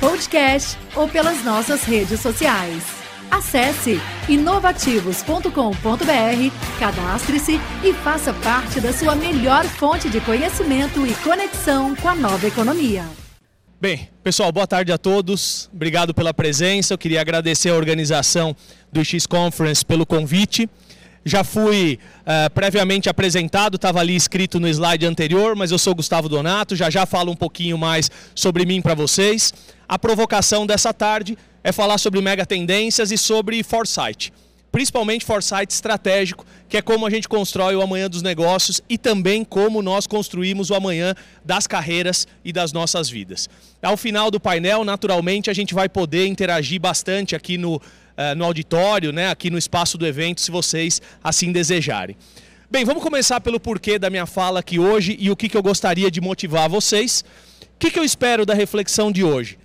podcast ou pelas nossas redes sociais. Acesse inovativos.com.br, cadastre-se e faça parte da sua melhor fonte de conhecimento e conexão com a nova economia. Bem, pessoal, boa tarde a todos. Obrigado pela presença. Eu queria agradecer a organização do X Conference pelo convite. Já fui uh, previamente apresentado, estava ali escrito no slide anterior, mas eu sou Gustavo Donato, já já falo um pouquinho mais sobre mim para vocês. A provocação dessa tarde é falar sobre mega tendências e sobre foresight. Principalmente foresight estratégico, que é como a gente constrói o amanhã dos negócios e também como nós construímos o amanhã das carreiras e das nossas vidas. Ao final do painel, naturalmente, a gente vai poder interagir bastante aqui no, uh, no auditório, né, aqui no espaço do evento, se vocês assim desejarem. Bem, vamos começar pelo porquê da minha fala aqui hoje e o que, que eu gostaria de motivar vocês. O que, que eu espero da reflexão de hoje?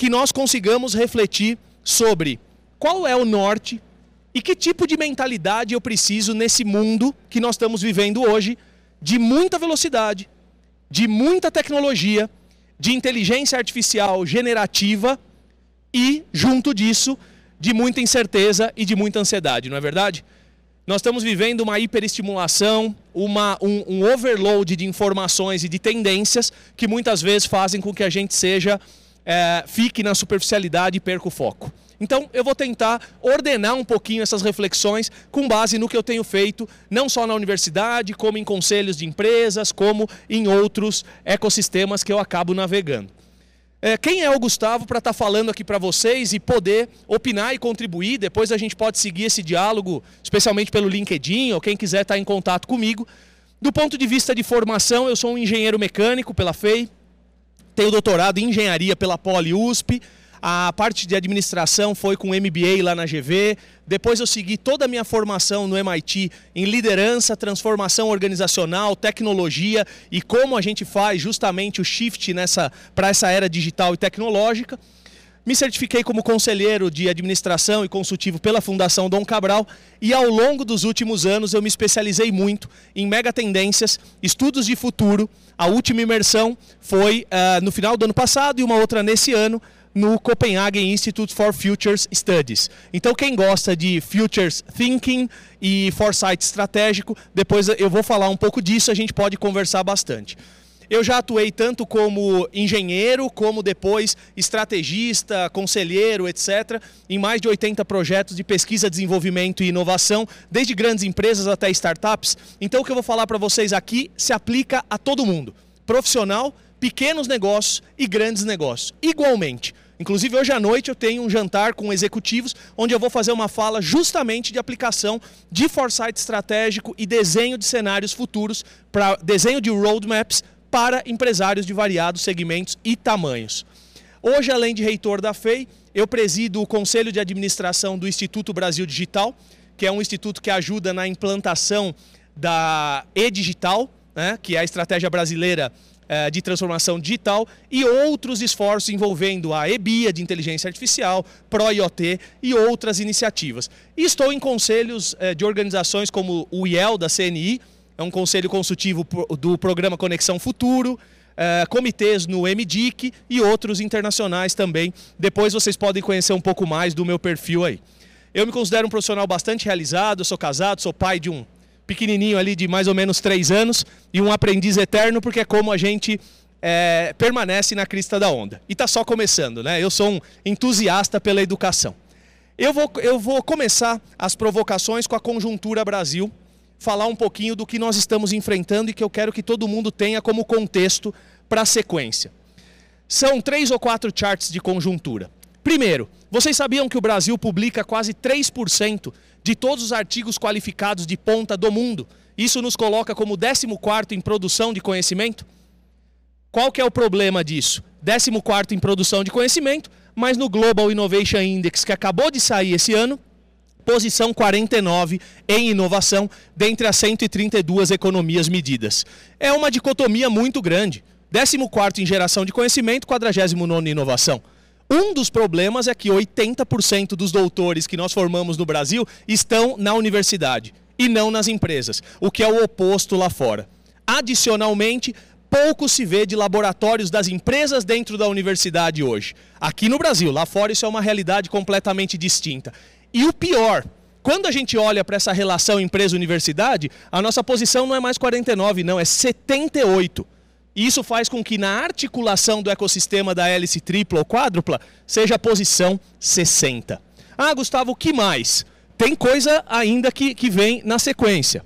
Que nós consigamos refletir sobre qual é o norte e que tipo de mentalidade eu preciso nesse mundo que nós estamos vivendo hoje, de muita velocidade, de muita tecnologia, de inteligência artificial generativa e, junto disso, de muita incerteza e de muita ansiedade, não é verdade? Nós estamos vivendo uma hiperestimulação, uma, um, um overload de informações e de tendências que muitas vezes fazem com que a gente seja, é, fique na superficialidade e perca o foco. Então, eu vou tentar ordenar um pouquinho essas reflexões com base no que eu tenho feito, não só na universidade, como em conselhos de empresas, como em outros ecossistemas que eu acabo navegando. É, quem é o Gustavo para estar tá falando aqui para vocês e poder opinar e contribuir? Depois a gente pode seguir esse diálogo, especialmente pelo LinkedIn ou quem quiser estar tá em contato comigo. Do ponto de vista de formação, eu sou um engenheiro mecânico pela FEI, tenho doutorado em engenharia pela Poli USP, a parte de administração foi com MBA lá na GV. Depois eu segui toda a minha formação no MIT em liderança, transformação organizacional, tecnologia e como a gente faz justamente o shift nessa para essa era digital e tecnológica. Me certifiquei como conselheiro de administração e consultivo pela Fundação Dom Cabral e ao longo dos últimos anos eu me especializei muito em mega tendências, estudos de futuro. A última imersão foi uh, no final do ano passado e uma outra nesse ano no Copenhagen Institute for Futures Studies. Então, quem gosta de Futures Thinking e Foresight estratégico, depois eu vou falar um pouco disso, a gente pode conversar bastante. Eu já atuei tanto como engenheiro, como depois estrategista, conselheiro, etc., em mais de 80 projetos de pesquisa, desenvolvimento e inovação, desde grandes empresas até startups. Então, o que eu vou falar para vocês aqui se aplica a todo mundo, profissional, pequenos negócios e grandes negócios, igualmente. Inclusive, hoje à noite eu tenho um jantar com executivos, onde eu vou fazer uma fala justamente de aplicação de foresight estratégico e desenho de cenários futuros, para desenho de roadmaps para empresários de variados segmentos e tamanhos. Hoje, além de reitor da FEI, eu presido o Conselho de Administração do Instituto Brasil Digital, que é um instituto que ajuda na implantação da e-digital, né, que é a estratégia brasileira eh, de transformação digital e outros esforços envolvendo a EBIA de inteligência artificial, ProIoT e outras iniciativas. E estou em conselhos eh, de organizações como o IEL da CNI, é um conselho consultivo do programa Conexão Futuro, Uh, comitês no MDIC e outros internacionais também. Depois vocês podem conhecer um pouco mais do meu perfil aí. Eu me considero um profissional bastante realizado, sou casado, sou pai de um pequenininho ali de mais ou menos três anos e um aprendiz eterno, porque é como a gente é, permanece na crista da onda. E está só começando, né? Eu sou um entusiasta pela educação. Eu vou, eu vou começar as provocações com a conjuntura Brasil, falar um pouquinho do que nós estamos enfrentando e que eu quero que todo mundo tenha como contexto para a sequência. São três ou quatro charts de conjuntura. Primeiro, vocês sabiam que o Brasil publica quase 3% de todos os artigos qualificados de ponta do mundo? Isso nos coloca como 14 em produção de conhecimento? Qual que é o problema disso? 14 em produção de conhecimento, mas no Global Innovation Index, que acabou de sair esse ano, posição 49 em inovação, dentre as 132 economias medidas. É uma dicotomia muito grande. 14 em geração de conhecimento, 49 em inovação. Um dos problemas é que 80% dos doutores que nós formamos no Brasil estão na universidade e não nas empresas, o que é o oposto lá fora. Adicionalmente, pouco se vê de laboratórios das empresas dentro da universidade hoje. Aqui no Brasil, lá fora isso é uma realidade completamente distinta. E o pior, quando a gente olha para essa relação empresa-universidade, a nossa posição não é mais 49, não, é 78. E isso faz com que na articulação do ecossistema da hélice tripla ou quádrupla seja a posição 60. Ah, Gustavo, o que mais? Tem coisa ainda que, que vem na sequência.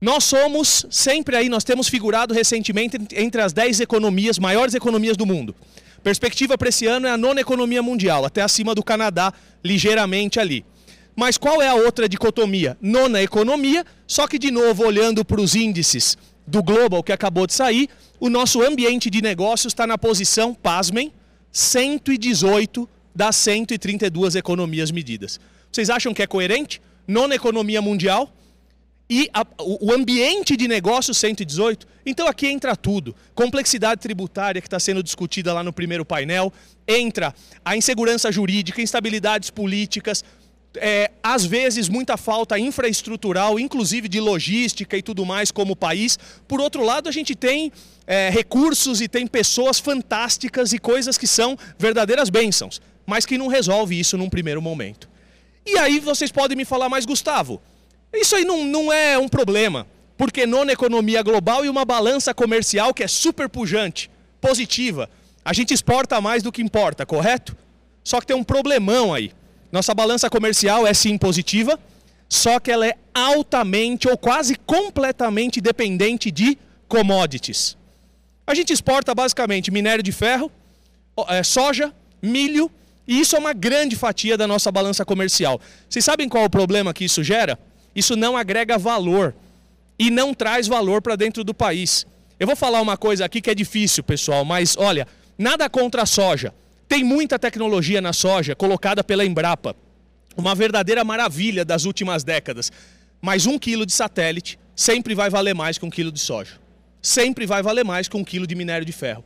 Nós somos sempre aí, nós temos figurado recentemente entre as 10 economias, maiores economias do mundo. Perspectiva para esse ano é a nona economia mundial, até acima do Canadá, ligeiramente ali. Mas qual é a outra dicotomia? Nona economia, só que de novo olhando para os índices do Global que acabou de sair, o nosso ambiente de negócios está na posição, pasmem, 118 das 132 economias medidas. Vocês acham que é coerente? Nona economia mundial e a, o ambiente de negócios 118? Então aqui entra tudo. Complexidade tributária que está sendo discutida lá no primeiro painel, entra a insegurança jurídica, instabilidades políticas, é, às vezes muita falta infraestrutural, inclusive de logística e tudo mais como país. Por outro lado, a gente tem é, recursos e tem pessoas fantásticas e coisas que são verdadeiras bênçãos, mas que não resolve isso num primeiro momento. E aí vocês podem me falar mais, Gustavo, isso aí não, não é um problema, porque nona economia global e uma balança comercial que é super pujante, positiva. A gente exporta mais do que importa, correto? Só que tem um problemão aí. Nossa balança comercial é sim positiva, só que ela é altamente ou quase completamente dependente de commodities. A gente exporta basicamente minério de ferro, é, soja, milho, e isso é uma grande fatia da nossa balança comercial. Vocês sabem qual é o problema que isso gera? Isso não agrega valor e não traz valor para dentro do país. Eu vou falar uma coisa aqui que é difícil, pessoal, mas olha, nada contra a soja. Tem muita tecnologia na soja colocada pela Embrapa. Uma verdadeira maravilha das últimas décadas. Mas um quilo de satélite sempre vai valer mais que um quilo de soja. Sempre vai valer mais que um quilo de minério de ferro.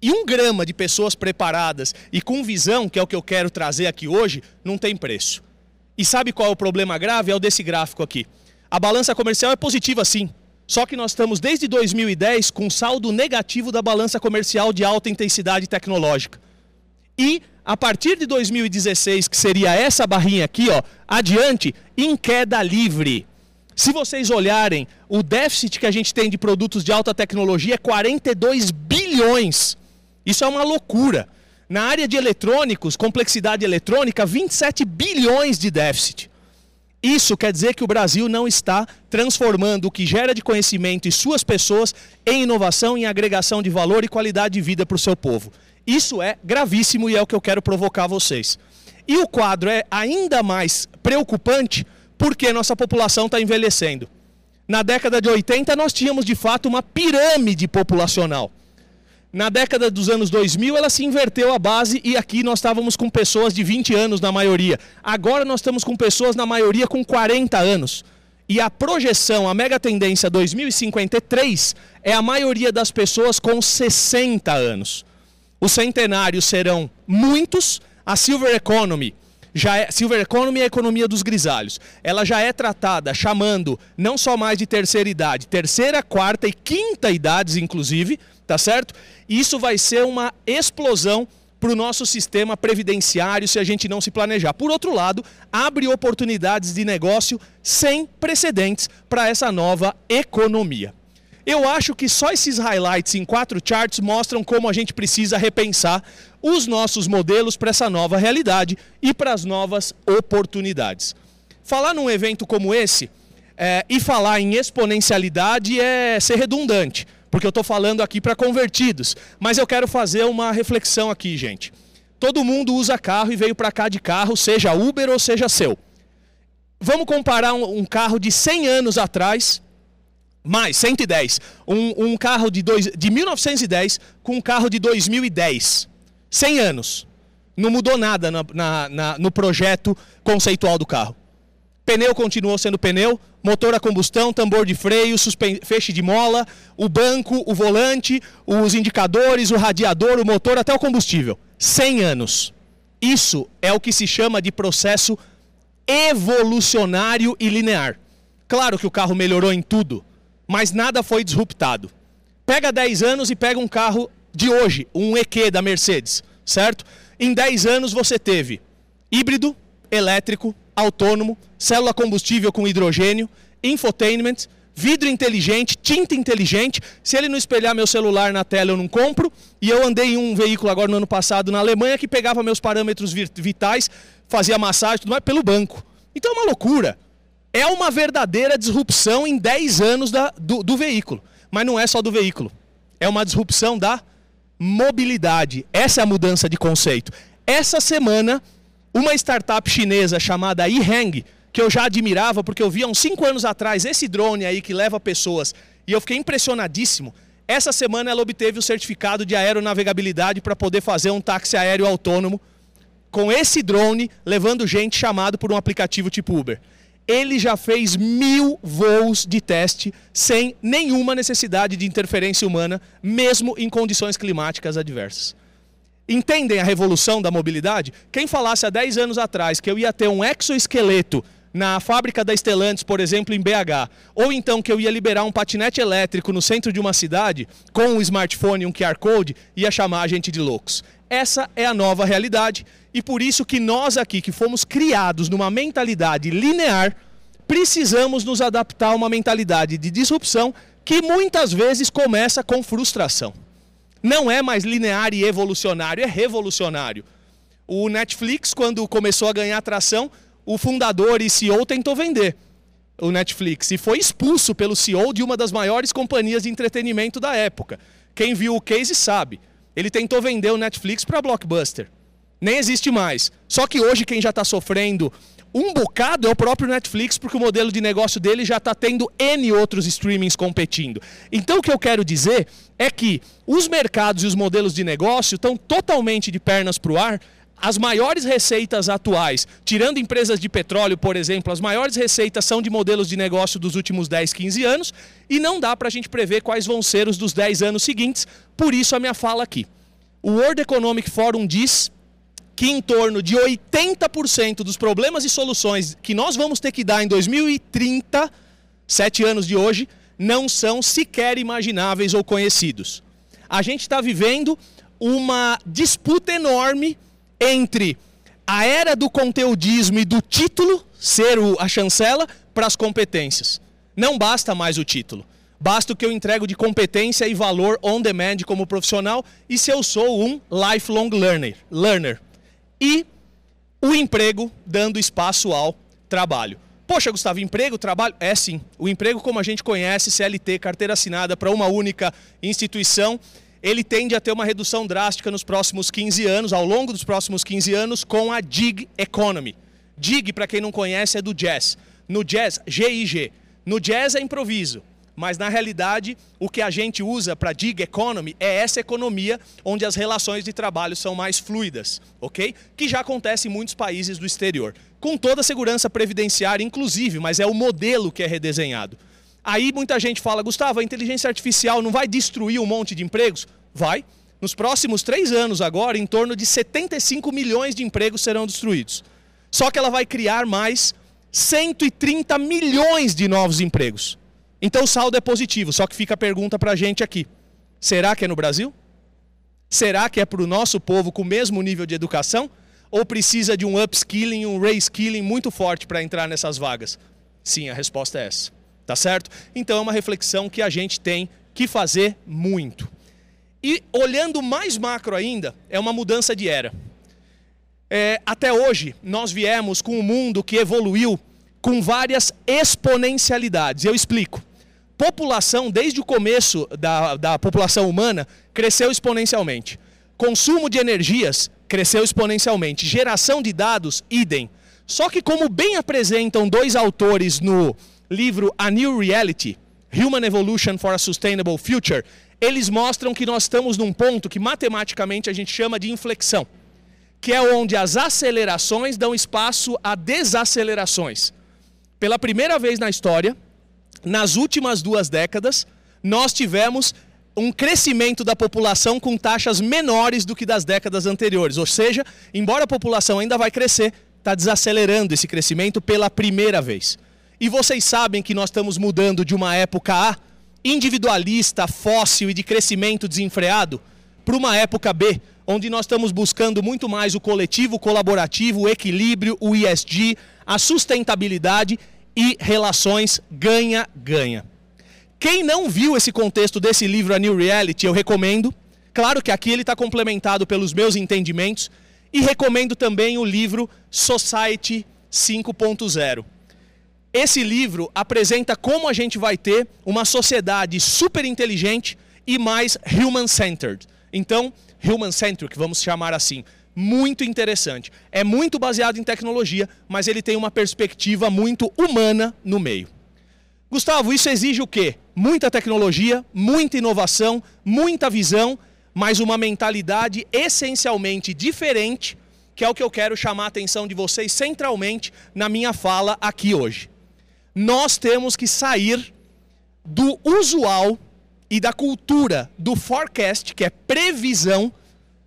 E um grama de pessoas preparadas e com visão, que é o que eu quero trazer aqui hoje, não tem preço. E sabe qual é o problema grave? É o desse gráfico aqui. A balança comercial é positiva sim. Só que nós estamos desde 2010 com saldo negativo da balança comercial de alta intensidade tecnológica. E a partir de 2016, que seria essa barrinha aqui, ó, adiante, em queda livre. Se vocês olharem, o déficit que a gente tem de produtos de alta tecnologia é 42 bilhões. Isso é uma loucura. Na área de eletrônicos, complexidade eletrônica, 27 bilhões de déficit. Isso quer dizer que o Brasil não está transformando o que gera de conhecimento e suas pessoas em inovação, em agregação de valor e qualidade de vida para o seu povo. Isso é gravíssimo e é o que eu quero provocar vocês. E o quadro é ainda mais preocupante porque nossa população está envelhecendo. Na década de 80, nós tínhamos de fato uma pirâmide populacional. Na década dos anos 2000, ela se inverteu a base e aqui nós estávamos com pessoas de 20 anos na maioria. Agora nós estamos com pessoas na maioria com 40 anos. E a projeção, a mega tendência 2053 é a maioria das pessoas com 60 anos. Os centenários serão muitos. A Silver Economy já é, Silver Economy é a economia dos grisalhos. Ela já é tratada chamando não só mais de terceira idade, terceira, quarta e quinta idades, inclusive, tá certo? Isso vai ser uma explosão para o nosso sistema previdenciário se a gente não se planejar. Por outro lado, abre oportunidades de negócio sem precedentes para essa nova economia. Eu acho que só esses highlights em quatro charts mostram como a gente precisa repensar os nossos modelos para essa nova realidade e para as novas oportunidades. Falar num evento como esse é, e falar em exponencialidade é ser redundante, porque eu estou falando aqui para convertidos. Mas eu quero fazer uma reflexão aqui, gente. Todo mundo usa carro e veio para cá de carro, seja Uber ou seja seu. Vamos comparar um, um carro de 100 anos atrás Mais, 110. Um, um carro de, dois, de 1910 com um carro de 2010. 100 anos. Não mudou nada na, na, na, no projeto conceitual do carro. Pneu continuou sendo pneu, motor a combustão, tambor de freio, feixe de mola, o banco, o volante, os indicadores, o radiador, o motor, até o combustível. 100 anos. Isso é o que se chama de processo evolucionário e linear. Claro que o carro melhorou em tudo, mas nada foi disruptado. Pega 10 anos e pega um carro de hoje, um EQ da Mercedes, certo? Em 10 anos você teve híbrido, elétrico, autônomo, célula combustível com hidrogênio, infotainment, vidro inteligente, tinta inteligente. Se ele não espelhar meu celular na tela, eu não compro. E eu andei em um veículo agora no ano passado na Alemanha que pegava meus parâmetros vitais, fazia massagem, tudo mais pelo banco. Então é uma loucura. É uma verdadeira disrupção em 10 anos da, do, do veículo. Mas não é só do veículo. É uma disrupção da mobilidade. Essa é a mudança de conceito. Essa semana, uma startup chinesa chamada eHang, que eu já admirava porque eu vi há uns 5 anos atrás esse drone aí que leva pessoas e eu fiquei impressionadíssimo. Essa semana ela obteve o certificado de aeronavegabilidade para poder fazer um táxi aéreo autônomo com esse drone levando gente chamado por um aplicativo tipo Uber. Ele já fez mil voos de teste sem nenhuma necessidade de interferência humana, mesmo em condições climáticas adversas. Entendem a revolução da mobilidade? Quem falasse há 10 anos atrás que eu ia ter um exoesqueleto na fábrica da Stellantis, por exemplo, em BH, ou então que eu ia liberar um patinete elétrico no centro de uma cidade com um smartphone e um QR Code, ia chamar a gente de loucos. Essa é a nova realidade e por isso que nós aqui, que fomos criados numa mentalidade linear, precisamos nos adaptar a uma mentalidade de disrupção que muitas vezes começa com frustração. Não é mais linear e evolucionário, é revolucionário. O Netflix, quando começou a ganhar atração, o fundador e CEO tentou vender o Netflix e foi expulso pelo CEO de uma das maiores companhias de entretenimento da época. Quem viu o case sabe. Ele tentou vender o Netflix para Blockbuster. Nem existe mais. Só que hoje quem já está sofrendo um bocado é o próprio Netflix, porque o modelo de negócio dele já está tendo N outros streamings competindo. Então o que eu quero dizer é que os mercados e os modelos de negócio estão totalmente de pernas para o ar as maiores receitas atuais, tirando empresas de petróleo, por exemplo, as maiores receitas são de modelos de negócio dos últimos 10, 15 anos e não dá para a gente prever quais vão ser os dos 10 anos seguintes, por isso a minha fala aqui. O World Economic Forum diz que em torno de 80% dos problemas e soluções que nós vamos ter que dar em 2030, sete anos de hoje, não são sequer imagináveis ou conhecidos. A gente está vivendo uma disputa enorme entre a era do conteudismo e do título, ser a chancela, para as competências. Não basta mais o título. Basta o que eu entrego de competência e valor on demand como profissional e se eu sou um lifelong learner. learner. E o emprego dando espaço ao trabalho. Poxa, Gustavo, emprego, trabalho? É sim. O emprego, como a gente conhece, CLT, carteira assinada para uma única instituição, ele tende a ter uma redução drástica nos próximos 15 anos, ao longo dos próximos 15 anos, com a Gig Economy. Gig, para quem não conhece, é do jazz. No jazz, GIG. No jazz é improviso, mas na realidade o que a gente usa para Gig Economy é essa economia onde as relações de trabalho são mais fluidas, ok? Que já acontece em muitos países do exterior. Com toda a segurança previdenciária, inclusive, mas é o modelo que é redesenhado. Aí muita gente fala, Gustavo, a inteligência artificial não vai destruir um monte de empregos? Vai. Nos próximos três anos agora, em torno de 75 milhões de empregos serão destruídos. Só que ela vai criar mais 130 milhões de novos empregos. Então o saldo é positivo, só que fica a pergunta para a gente aqui. Será que é no Brasil? Será que é para o nosso povo com o mesmo nível de educação? Ou precisa de um upskilling, um reskilling muito forte para entrar nessas vagas? Sim, a resposta é essa. Tá certo? Então é uma reflexão que a gente tem que fazer muito. E olhando mais macro ainda, é uma mudança de era. É, até hoje, nós viemos com um mundo que evoluiu com várias exponencialidades. Eu explico. População, desde o começo da, da população humana, cresceu exponencialmente. Consumo de energias cresceu exponencialmente. Geração de dados, idem. Só que, como bem apresentam dois autores no livro A New Reality, Human Evolution for a Sustainable Future, eles mostram que nós estamos num ponto que matematicamente a gente chama de inflexão, que é onde as acelerações dão espaço a desacelerações. Pela primeira vez na história, nas últimas duas décadas, nós tivemos um crescimento da população com taxas menores do que das décadas anteriores. Ou seja, embora a população ainda vai crescer, está desacelerando esse crescimento pela primeira vez. E vocês sabem que nós estamos mudando de uma época A, individualista, fóssil e de crescimento desenfreado, para uma época B, onde nós estamos buscando muito mais o coletivo, o colaborativo, o equilíbrio, o ISG, a sustentabilidade e relações ganha-ganha. Quem não viu esse contexto desse livro, A New Reality, eu recomendo. Claro que aqui ele está complementado pelos meus entendimentos. E recomendo também o livro Society 5.0. Esse livro apresenta como a gente vai ter uma sociedade super inteligente e mais human-centered. Então, human-centric, vamos chamar assim. Muito interessante. É muito baseado em tecnologia, mas ele tem uma perspectiva muito humana no meio. Gustavo, isso exige o quê? Muita tecnologia, muita inovação, muita visão, mas uma mentalidade essencialmente diferente, que é o que eu quero chamar a atenção de vocês centralmente na minha fala aqui hoje. Nós temos que sair do usual e da cultura do forecast, que é previsão.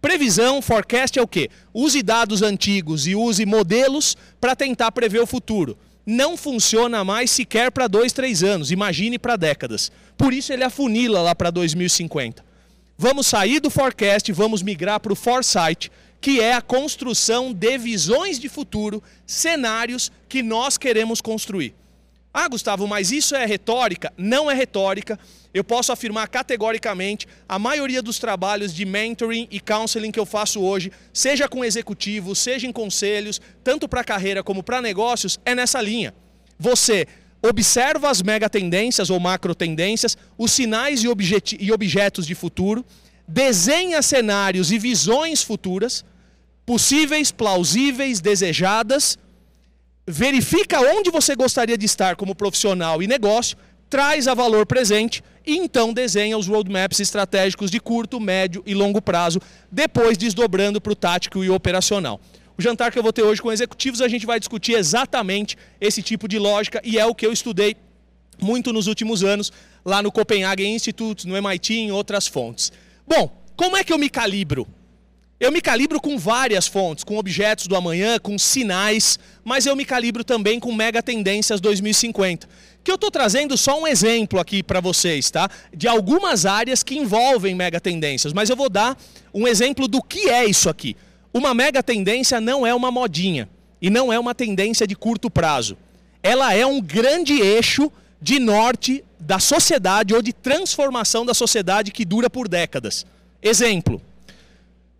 Previsão, forecast é o quê? Use dados antigos e use modelos para tentar prever o futuro não funciona mais sequer para dois, três anos, imagine para décadas. Por isso ele afunila lá para 2050. Vamos sair do forecast, vamos migrar para o foresight, que é a construção de visões de futuro, cenários que nós queremos construir. Ah, Gustavo, mas isso é retórica? Não é retórica eu posso afirmar categoricamente, a maioria dos trabalhos de mentoring e counseling que eu faço hoje, seja com executivos, seja em conselhos, tanto para carreira como para negócios, é nessa linha. Você observa as mega tendências ou macro tendências, os sinais e, objet e objetos de futuro, desenha cenários e visões futuras, possíveis, plausíveis, desejadas, verifica onde você gostaria de estar como profissional e negócio, traz a valor presente e então desenha os roadmaps estratégicos de curto, médio e longo prazo, depois desdobrando para o tático e operacional. O jantar que eu vou ter hoje com executivos, a gente vai discutir exatamente esse tipo de lógica e é o que eu estudei muito nos últimos anos lá no Copenhagen Institute, no MIT em outras fontes. Bom, como é que eu me calibro? Eu me calibro com várias fontes, com objetos do amanhã, com sinais, mas eu me calibro também com mega tendências 2050 que eu estou trazendo só um exemplo aqui para vocês, tá? De algumas áreas que envolvem mega tendências, mas eu vou dar um exemplo do que é isso aqui. Uma mega tendência não é uma modinha e não é uma tendência de curto prazo. Ela é um grande eixo de norte da sociedade ou de transformação da sociedade que dura por décadas. Exemplo: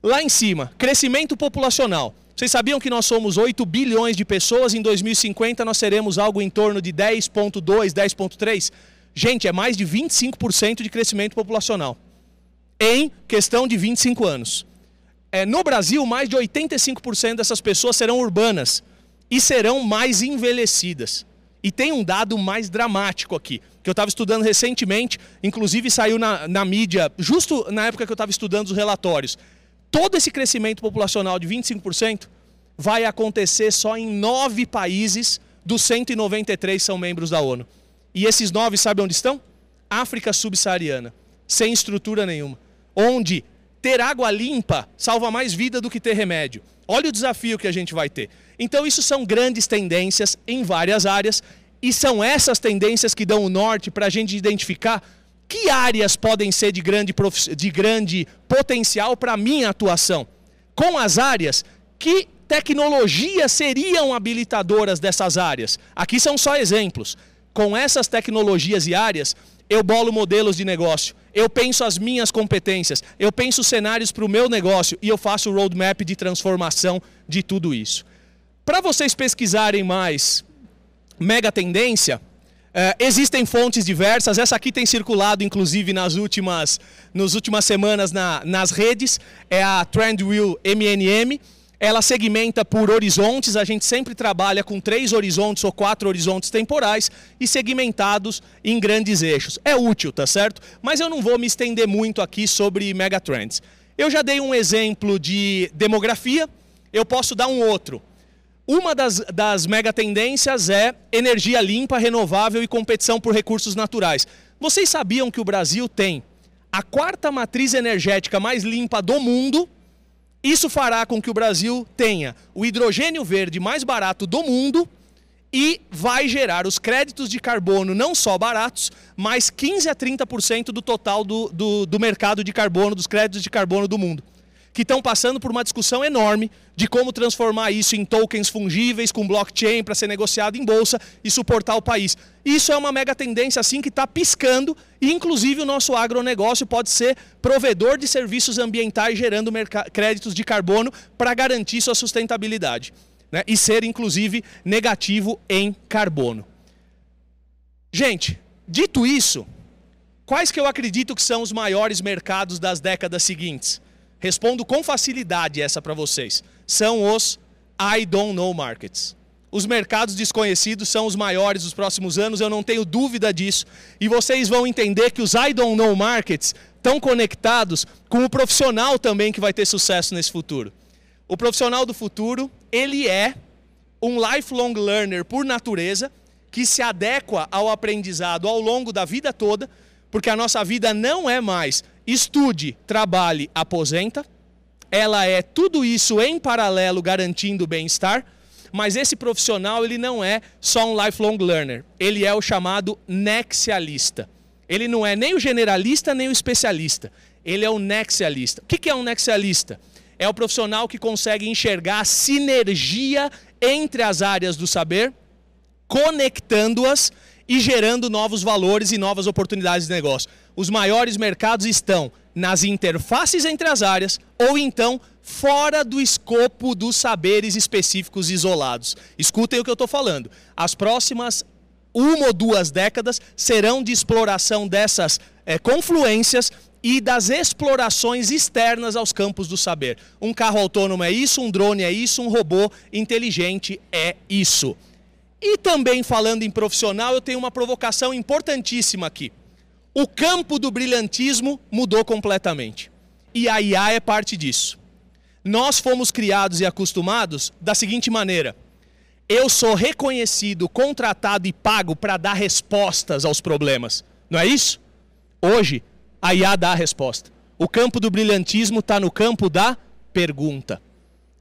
lá em cima, crescimento populacional. Vocês sabiam que nós somos 8 bilhões de pessoas? Em 2050 nós seremos algo em torno de 10,2, 10,3? Gente, é mais de 25% de crescimento populacional. Em questão de 25 anos. É, no Brasil, mais de 85% dessas pessoas serão urbanas e serão mais envelhecidas. E tem um dado mais dramático aqui, que eu estava estudando recentemente, inclusive saiu na, na mídia, justo na época que eu estava estudando os relatórios todo esse crescimento populacional de 25% vai acontecer só em nove países dos 193 são membros da ONU. E esses nove, sabe onde estão? África subsaariana, sem estrutura nenhuma. Onde ter água limpa salva mais vida do que ter remédio. Olha o desafio que a gente vai ter. Então, isso são grandes tendências em várias áreas, e são essas tendências que dão o norte para a gente identificar que áreas podem ser de grande, de grande potencial para minha atuação? Com as áreas, que tecnologias seriam habilitadoras dessas áreas? Aqui são só exemplos. Com essas tecnologias e áreas, eu bolo modelos de negócio, eu penso as minhas competências, eu penso cenários para o meu negócio e eu faço o roadmap de transformação de tudo isso. Para vocês pesquisarem mais mega tendência, Uh, existem fontes diversas, essa aqui tem circulado inclusive nas últimas, nas últimas semanas na, nas redes, é a Trendwheel MNM. ela segmenta por horizontes, a gente sempre trabalha com três horizontes ou quatro horizontes temporais e segmentados em grandes eixos. É útil, tá certo? Mas eu não vou me estender muito aqui sobre megatrends. Eu já dei um exemplo de demografia, eu posso dar um outro. Uma das, das megatendências é energia limpa, renovável e competição por recursos naturais. Vocês sabiam que o Brasil tem a quarta matriz energética mais limpa do mundo? Isso fará com que o Brasil tenha o hidrogênio verde mais barato do mundo e vai gerar os créditos de carbono não só baratos, mas 15 a 30% do total do, do, do mercado de carbono, dos créditos de carbono do mundo que estão passando por uma discussão enorme de como transformar isso em tokens fungíveis com blockchain para ser negociado em bolsa e suportar o país. Isso é uma mega tendência assim que está piscando e inclusive o nosso agronegócio pode ser provedor de serviços ambientais gerando créditos de carbono para garantir sua sustentabilidade né? e ser inclusive negativo em carbono. Gente, dito isso, quais que eu acredito que são os maiores mercados das décadas seguintes? Respondo com facilidade essa para vocês. São os I don't know markets. Os mercados desconhecidos são os maiores dos próximos anos, eu não tenho dúvida disso. E vocês vão entender que os I don't know markets estão conectados com o profissional também que vai ter sucesso nesse futuro. O profissional do futuro, ele é um lifelong learner por natureza, que se adequa ao aprendizado ao longo da vida toda, porque a nossa vida não é mais estude, trabalhe, aposenta. Ela é tudo isso em paralelo garantindo bem-estar, mas esse profissional ele não é só um lifelong learner, ele é o chamado nexialista. Ele não é nem o generalista nem o especialista, ele é o nexialista. O que é um nexialista? É o profissional que consegue enxergar a sinergia entre as áreas do saber, conectando-as e gerando novos valores e novas oportunidades de negócio. Os maiores mercados estão nas interfaces entre as áreas ou então fora do escopo dos saberes específicos isolados. Escutem o que eu estou falando. As próximas uma ou duas décadas serão de exploração dessas é, confluências e das explorações externas aos campos do saber. Um carro autônomo é isso, um drone é isso, um robô inteligente é isso. E também falando em profissional, eu tenho uma provocação importantíssima aqui. O campo do brilhantismo mudou completamente. E a IA é parte disso. Nós fomos criados e acostumados da seguinte maneira: eu sou reconhecido, contratado e pago para dar respostas aos problemas. Não é isso? Hoje, a IA dá a resposta. O campo do brilhantismo está no campo da pergunta.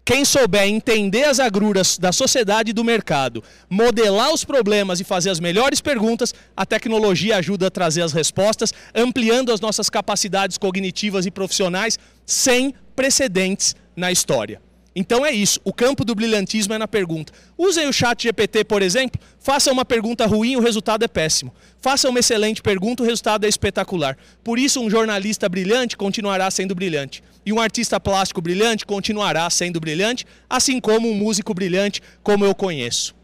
Quem souber entender as agruras da sociedade e do mercado, modelar os problemas e fazer as melhores perguntas, a tecnologia ajuda a trazer as respostas, ampliando as nossas capacidades cognitivas e profissionais sem precedentes na história. Então é isso, o campo do brilhantismo é na pergunta. Usem o chat GPT, por exemplo, façam uma pergunta ruim, o resultado é péssimo. Façam uma excelente pergunta, o resultado é espetacular. Por isso, um jornalista brilhante continuará sendo brilhante. E um artista plástico brilhante continuará sendo brilhante, assim como um músico brilhante, como eu conheço.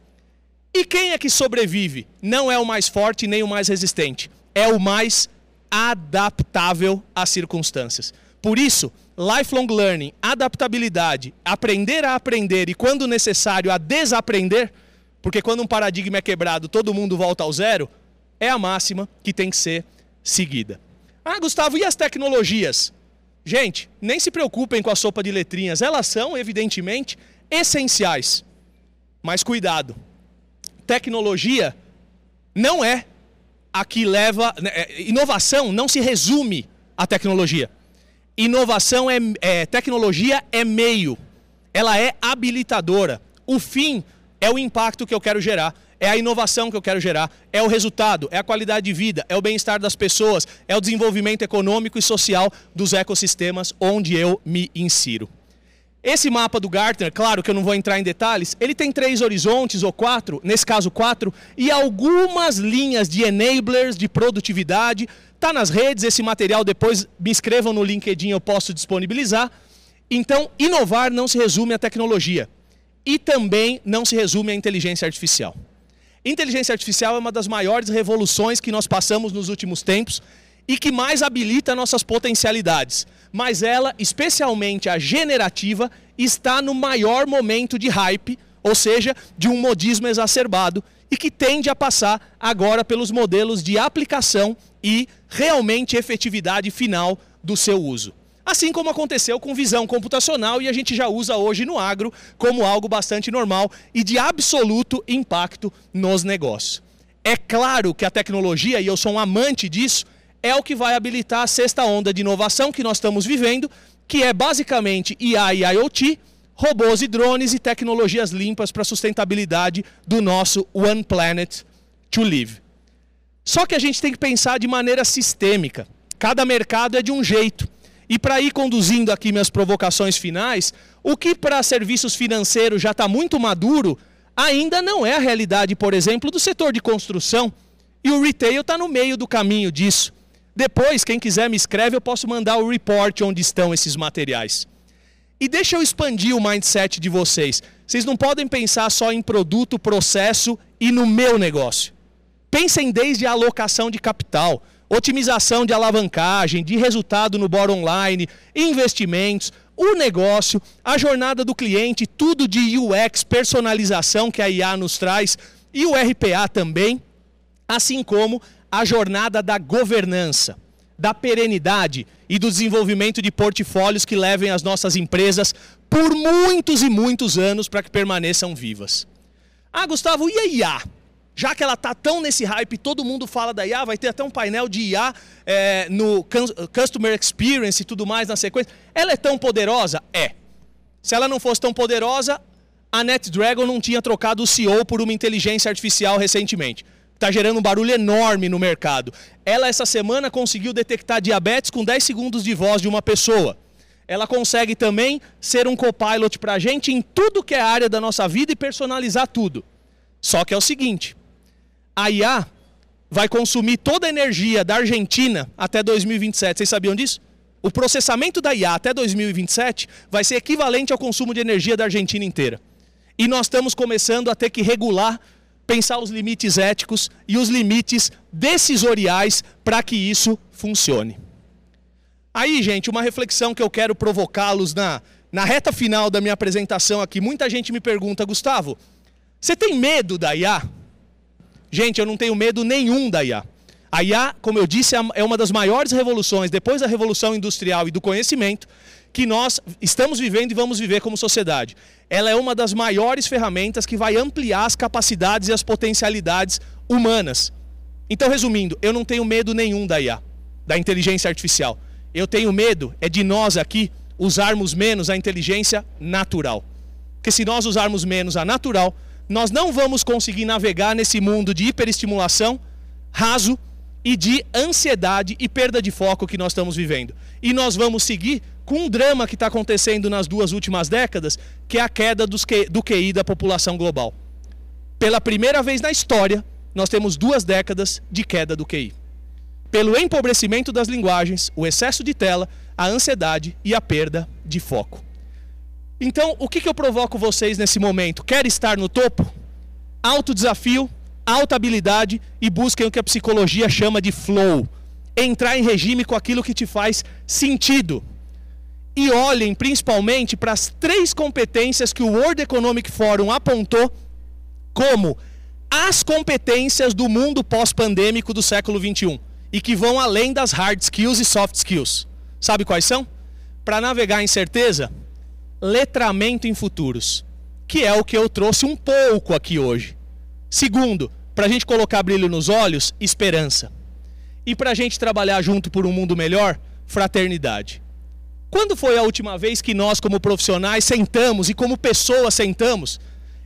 E quem é que sobrevive? Não é o mais forte nem o mais resistente, é o mais adaptável às circunstâncias. Por isso, lifelong learning, adaptabilidade, aprender a aprender e, quando necessário, a desaprender, porque quando um paradigma é quebrado, todo mundo volta ao zero, é a máxima que tem que ser seguida. Ah, Gustavo, e as tecnologias? Gente, nem se preocupem com a sopa de letrinhas, elas são, evidentemente, essenciais. Mas cuidado, tecnologia não é a que leva. Né, é, inovação não se resume à tecnologia. Inovação é, é, tecnologia é meio, ela é habilitadora. O fim é o impacto que eu quero gerar, é a inovação que eu quero gerar, é o resultado, é a qualidade de vida, é o bem-estar das pessoas, é o desenvolvimento econômico e social dos ecossistemas onde eu me insiro. Esse mapa do Gartner, claro que eu não vou entrar em detalhes, ele tem três horizontes ou quatro, nesse caso quatro, e algumas linhas de enablers de produtividade Está nas redes, esse material depois me escrevam no LinkedIn, eu posso disponibilizar. Então, inovar não se resume à tecnologia. E também não se resume à inteligência artificial. Inteligência artificial é uma das maiores revoluções que nós passamos nos últimos tempos e que mais habilita nossas potencialidades. Mas ela, especialmente a generativa, está no maior momento de hype, ou seja, de um modismo exacerbado e que tende a passar agora pelos modelos de aplicação e realmente efetividade final do seu uso. Assim como aconteceu com visão computacional e a gente já usa hoje no agro como algo bastante normal e de absoluto impacto nos negócios. É claro que a tecnologia, e eu sou um amante disso, é o que vai habilitar a sexta onda de inovação que nós estamos vivendo, que é basicamente IA e IoT, robôs e drones e tecnologias limpas para a sustentabilidade do nosso One Planet to Live. Só que a gente tem que pensar de maneira sistêmica. Cada mercado é de um jeito. E para ir conduzindo aqui minhas provocações finais, o que para serviços financeiros já está muito maduro, ainda não é a realidade, por exemplo, do setor de construção. E o retail está no meio do caminho disso. Depois, quem quiser me escreve, eu posso mandar o report onde estão esses materiais. E deixa eu expandir o mindset de vocês. Vocês não podem pensar só em produto, processo e no meu negócio. Pensem desde a alocação de capital, otimização de alavancagem, de resultado no bora online, investimentos, o negócio, a jornada do cliente, tudo de UX, personalização que a IA nos traz e o RPA também, assim como a jornada da governança, da perenidade e do desenvolvimento de portfólios que levem as nossas empresas por muitos e muitos anos para que permaneçam vivas. Ah, Gustavo, e a IA? Já que ela está tão nesse hype, todo mundo fala da IA, vai ter até um painel de IA é, no Customer Experience e tudo mais na sequência. Ela é tão poderosa? É. Se ela não fosse tão poderosa, a NetDragon não tinha trocado o CEO por uma inteligência artificial recentemente está gerando um barulho enorme no mercado. Ela, essa semana, conseguiu detectar diabetes com 10 segundos de voz de uma pessoa. Ela consegue também ser um copilot para a gente em tudo que é área da nossa vida e personalizar tudo. Só que é o seguinte: a IA vai consumir toda a energia da Argentina até 2027. Vocês sabiam disso? O processamento da IA até 2027 vai ser equivalente ao consumo de energia da Argentina inteira. E nós estamos começando a ter que regular pensar os limites éticos e os limites decisoriais para que isso funcione. Aí, gente, uma reflexão que eu quero provocá-los na, na reta final da minha apresentação aqui. Muita gente me pergunta, Gustavo, você tem medo da IA? Gente, eu não tenho medo nenhum da IA. A IA, como eu disse, é, é uma das maiores revoluções, depois da revolução industrial e do conhecimento, que nós estamos vivendo e vamos viver como sociedade. Ela é uma das maiores ferramentas que vai ampliar as capacidades e as potencialidades humanas. Então, resumindo, eu não tenho medo nenhum da IA, da inteligência artificial. Eu tenho medo é de nós aqui usarmos menos a inteligência natural. Porque se nós usarmos menos a natural, nós não vamos conseguir navegar nesse mundo de hiperestimulação raso e de ansiedade e perda de foco que nós estamos vivendo. E nós vamos seguir com um drama que está acontecendo nas duas últimas décadas, que é a queda do QI da população global. Pela primeira vez na história, nós temos duas décadas de queda do QI. Pelo empobrecimento das linguagens, o excesso de tela, a ansiedade e a perda de foco. Então, o que, que eu provoco vocês nesse momento? Quer estar no topo? Alto desafio, alta habilidade e busquem o que a psicologia chama de flow. Entrar em regime com aquilo que te faz sentido. E olhem principalmente para as três competências que o World Economic Forum apontou como as competências do mundo pós-pandêmico do século 21 e que vão além das hard skills e soft skills. Sabe quais são? Para navegar em certeza, letramento em futuros, que é o que eu trouxe um pouco aqui hoje. Segundo, para a gente colocar brilho nos olhos, esperança. E para a gente trabalhar junto por um mundo melhor, fraternidade. Quando foi a última vez que nós, como profissionais, sentamos e como pessoas sentamos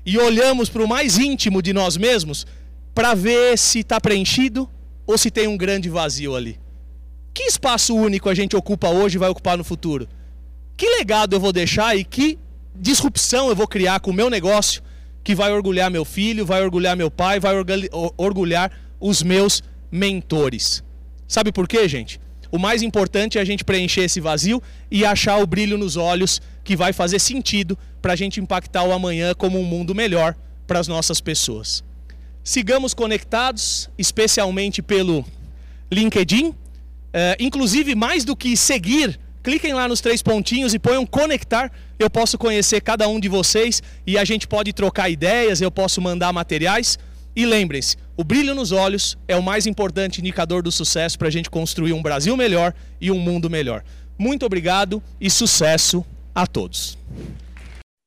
e olhamos para o mais íntimo de nós mesmos para ver se está preenchido ou se tem um grande vazio ali? Que espaço único a gente ocupa hoje e vai ocupar no futuro? Que legado eu vou deixar e que disrupção eu vou criar com o meu negócio que vai orgulhar meu filho, vai orgulhar meu pai, vai orgulhar os meus mentores. Sabe por quê, gente? O mais importante é a gente preencher esse vazio e achar o brilho nos olhos que vai fazer sentido para a gente impactar o amanhã como um mundo melhor para as nossas pessoas. Sigamos conectados, especialmente pelo LinkedIn. É, inclusive, mais do que seguir, cliquem lá nos três pontinhos e ponham conectar. Eu posso conhecer cada um de vocês e a gente pode trocar ideias, eu posso mandar materiais. E lembrem-se, o brilho nos olhos é o mais importante indicador do sucesso para a gente construir um Brasil melhor e um mundo melhor. Muito obrigado e sucesso a todos.